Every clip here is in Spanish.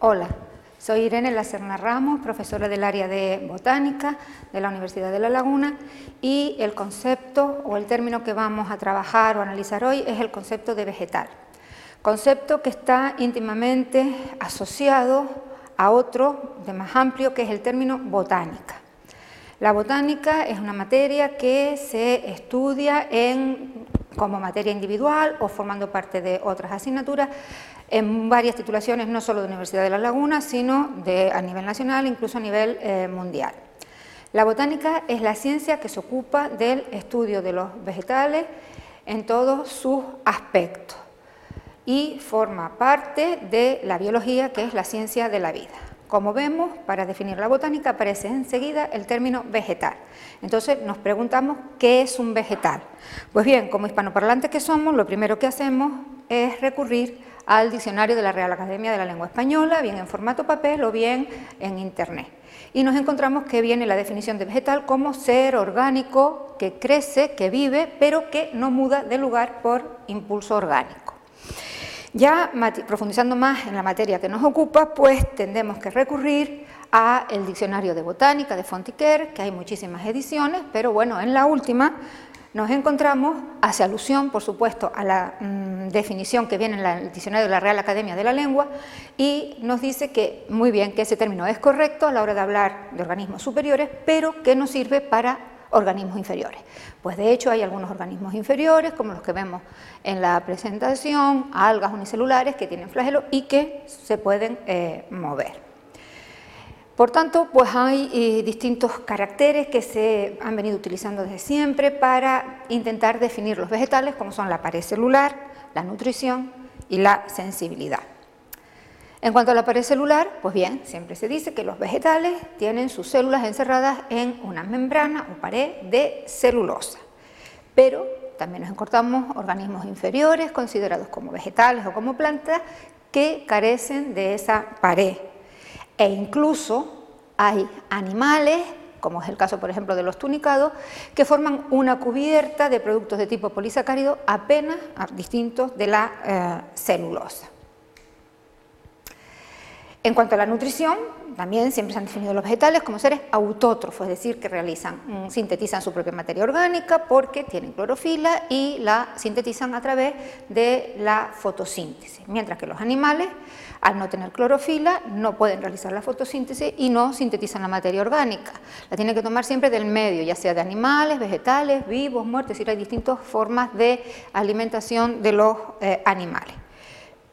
Hola, soy Irene Lacerna Ramos, profesora del área de botánica de la Universidad de La Laguna y el concepto o el término que vamos a trabajar o analizar hoy es el concepto de vegetal. Concepto que está íntimamente asociado a otro de más amplio que es el término botánica. La botánica es una materia que se estudia en, como materia individual o formando parte de otras asignaturas en varias titulaciones, no solo de Universidad de La Laguna, sino a nivel nacional, incluso a nivel eh, mundial. La botánica es la ciencia que se ocupa del estudio de los vegetales en todos sus aspectos y forma parte de la biología, que es la ciencia de la vida. Como vemos, para definir la botánica aparece enseguida el término vegetal. Entonces nos preguntamos, ¿qué es un vegetal? Pues bien, como hispanoparlantes que somos, lo primero que hacemos es recurrir al diccionario de la Real Academia de la Lengua Española, bien en formato papel o bien en Internet. Y nos encontramos que viene la definición de vegetal como ser orgánico que crece, que vive, pero que no muda de lugar por impulso orgánico. Ya profundizando más en la materia que nos ocupa, pues tendremos que recurrir al diccionario de botánica de Fontiquer, que hay muchísimas ediciones, pero bueno, en la última nos encontramos, hace alusión, por supuesto, a la mm, definición que viene en el diccionario de la Real Academia de la Lengua y nos dice que, muy bien, que ese término es correcto a la hora de hablar de organismos superiores, pero que no sirve para organismos inferiores. Pues de hecho hay algunos organismos inferiores, como los que vemos en la presentación, algas unicelulares que tienen flagelo y que se pueden eh, mover. Por tanto, pues hay eh, distintos caracteres que se han venido utilizando desde siempre para intentar definir los vegetales, como son la pared celular, la nutrición y la sensibilidad. En cuanto a la pared celular, pues bien, siempre se dice que los vegetales tienen sus células encerradas en una membrana o pared de celulosa, pero también nos encontramos organismos inferiores considerados como vegetales o como plantas que carecen de esa pared e incluso hay animales, como es el caso por ejemplo de los tunicados, que forman una cubierta de productos de tipo polisacárido apenas distintos de la eh, celulosa. En cuanto a la nutrición, también siempre se han definido los vegetales como seres autótrofos, es decir, que realizan, mm, sintetizan su propia materia orgánica porque tienen clorofila y la sintetizan a través de la fotosíntesis, mientras que los animales, al no tener clorofila, no pueden realizar la fotosíntesis y no sintetizan la materia orgánica. La tienen que tomar siempre del medio, ya sea de animales, vegetales, vivos, muertos, es decir, hay distintas formas de alimentación de los eh, animales.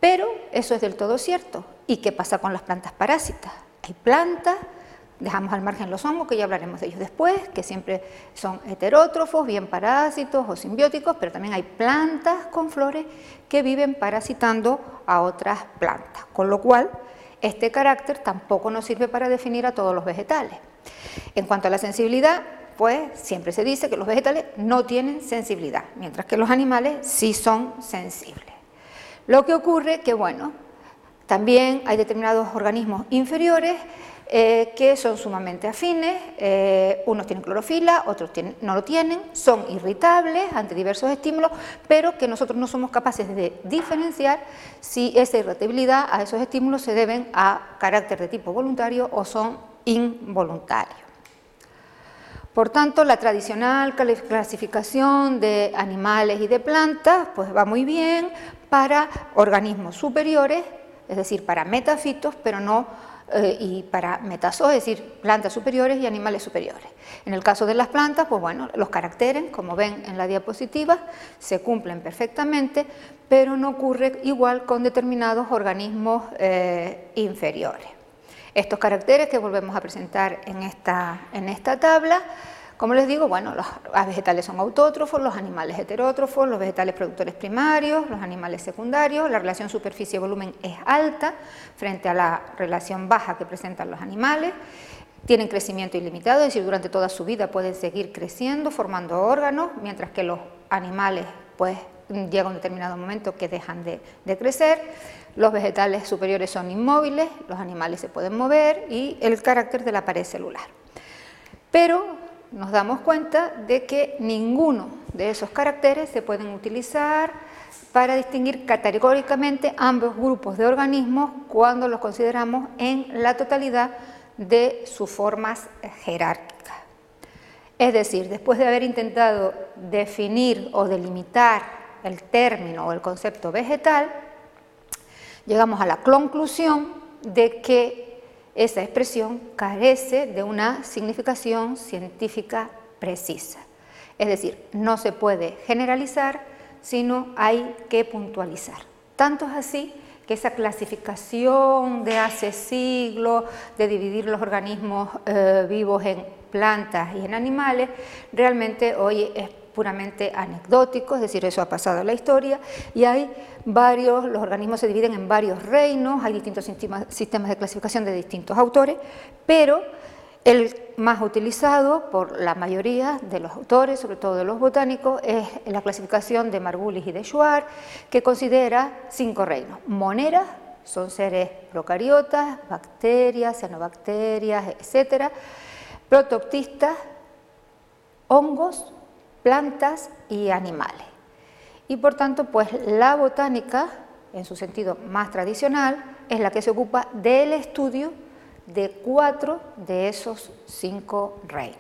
Pero eso es del todo cierto. ¿Y qué pasa con las plantas parásitas? Hay plantas, dejamos al margen los hongos, que ya hablaremos de ellos después, que siempre son heterótrofos, bien parásitos o simbióticos, pero también hay plantas con flores que viven parasitando a otras plantas, con lo cual este carácter tampoco nos sirve para definir a todos los vegetales. En cuanto a la sensibilidad, pues siempre se dice que los vegetales no tienen sensibilidad, mientras que los animales sí son sensibles. Lo que ocurre que, bueno, también hay determinados organismos inferiores eh, que son sumamente afines, eh, unos tienen clorofila, otros no lo tienen, son irritables ante diversos estímulos, pero que nosotros no somos capaces de diferenciar si esa irritabilidad a esos estímulos se deben a carácter de tipo voluntario o son involuntarios. Por tanto, la tradicional clasificación de animales y de plantas pues va muy bien para organismos superiores es decir, para metafitos, pero no eh, y para metazoos, es decir, plantas superiores y animales superiores. En el caso de las plantas, pues bueno, los caracteres, como ven en la diapositiva, se cumplen perfectamente, pero no ocurre igual con determinados organismos eh, inferiores. Estos caracteres que volvemos a presentar en esta, en esta tabla como les digo, bueno, los vegetales son autótrofos, los animales heterótrofos, los vegetales productores primarios, los animales secundarios, la relación superficie-volumen es alta frente a la relación baja que presentan los animales, tienen crecimiento ilimitado, es decir, durante toda su vida pueden seguir creciendo, formando órganos, mientras que los animales pues llega un determinado momento que dejan de, de, crecer, los vegetales superiores son inmóviles, los animales se pueden mover y el carácter de la pared celular. Pero nos damos cuenta de que ninguno de esos caracteres se pueden utilizar para distinguir categóricamente ambos grupos de organismos cuando los consideramos en la totalidad de sus formas jerárquicas. Es decir, después de haber intentado definir o delimitar el término o el concepto vegetal, llegamos a la conclusión de que esa expresión carece de una significación científica precisa. Es decir, no se puede generalizar, sino hay que puntualizar. Tanto es así que esa clasificación de hace siglos, de dividir los organismos eh, vivos en plantas y en animales, realmente hoy es puramente anecdótico, es decir, eso ha pasado en la historia, y hay varios, los organismos se dividen en varios reinos, hay distintos sistemas de clasificación de distintos autores, pero el más utilizado por la mayoría de los autores, sobre todo de los botánicos, es la clasificación de Margulis y de Schwartz, que considera cinco reinos. Moneras, son seres procariotas, bacterias, cianobacterias, etc. Protoctistas, hongos, plantas y animales. Y por tanto, pues la botánica, en su sentido más tradicional, es la que se ocupa del estudio de cuatro de esos cinco reinos.